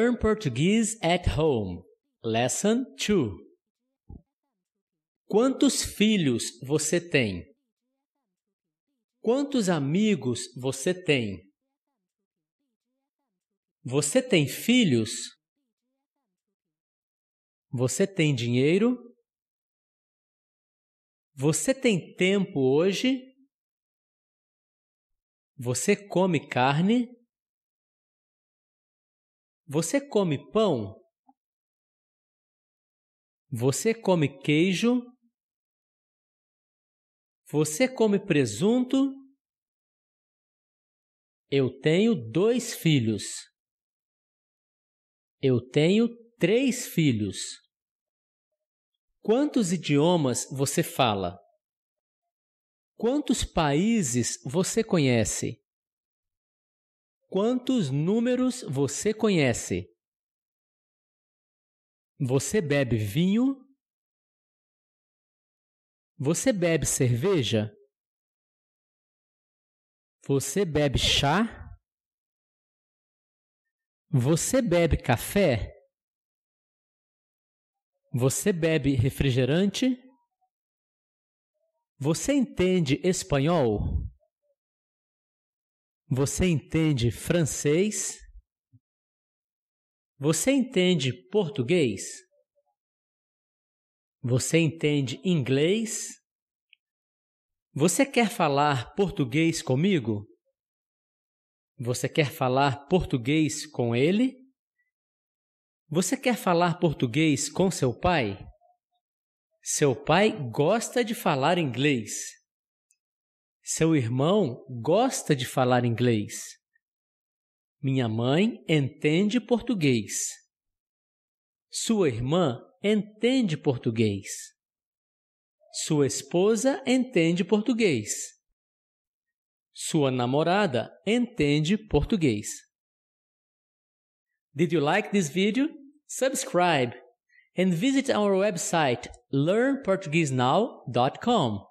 Learn Portuguese at Home. Lesson 2. Quantos filhos você tem? Quantos amigos você tem? Você tem filhos? Você tem dinheiro? Você tem tempo hoje? Você come carne? Você come pão? Você come queijo? Você come presunto? Eu tenho dois filhos. Eu tenho três filhos. Quantos idiomas você fala? Quantos países você conhece? Quantos números você conhece? Você bebe vinho? Você bebe cerveja? Você bebe chá? Você bebe café? Você bebe refrigerante? Você entende espanhol? Você entende francês? Você entende português? Você entende inglês? Você quer falar português comigo? Você quer falar português com ele? Você quer falar português com seu pai? Seu pai gosta de falar inglês. Seu irmão gosta de falar inglês. Minha mãe entende português. Sua irmã entende português. Sua esposa entende português. Sua namorada entende português. Did you like this video? Subscribe and visit our website learnportuguesenow.com.